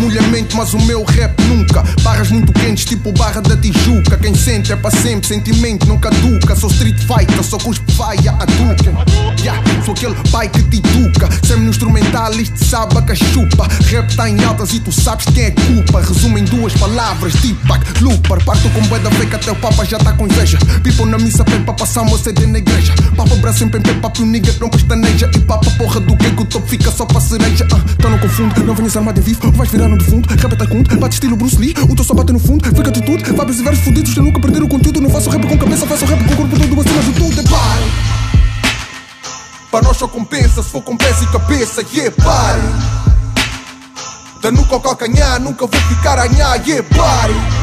Mulher mente, mas o meu rap nunca. Barras muito quentes, tipo barra da Tijuca. Quem sente é para sempre, sentimento não caduca. Sou street fighter, só cuspe faia a duca. Yeah, sou aquele pai que te educa. No isto sabe a cachupa. Rap tá em altas e tu sabes quem é culpa. Resumo em duas palavras: Deepak, Looper. Parto com boeda fake até o Papa já tá com inveja. People na missa, pepa, passar uma CD na igreja. Papa braço em pempe, papo nigga, não pestaneja. E papa porra do que o topo fica só pra cereja. Ah, então não confundo, não venhas armado em vivo. Vais virar no defunto, repete a conta, bate estilo Bruce Lee. O teu só bate no fundo, fica atitude. Vibes e versos fudidos, eu nunca perder o conteúdo. Não faço rap com cabeça, faço rap com corpo todo acima. É pare. Para nós só compensa se for com pés e cabeça, yeah, pare. Da nuca ao calcanhar, nunca vou ficar a anhar, yeah, pare.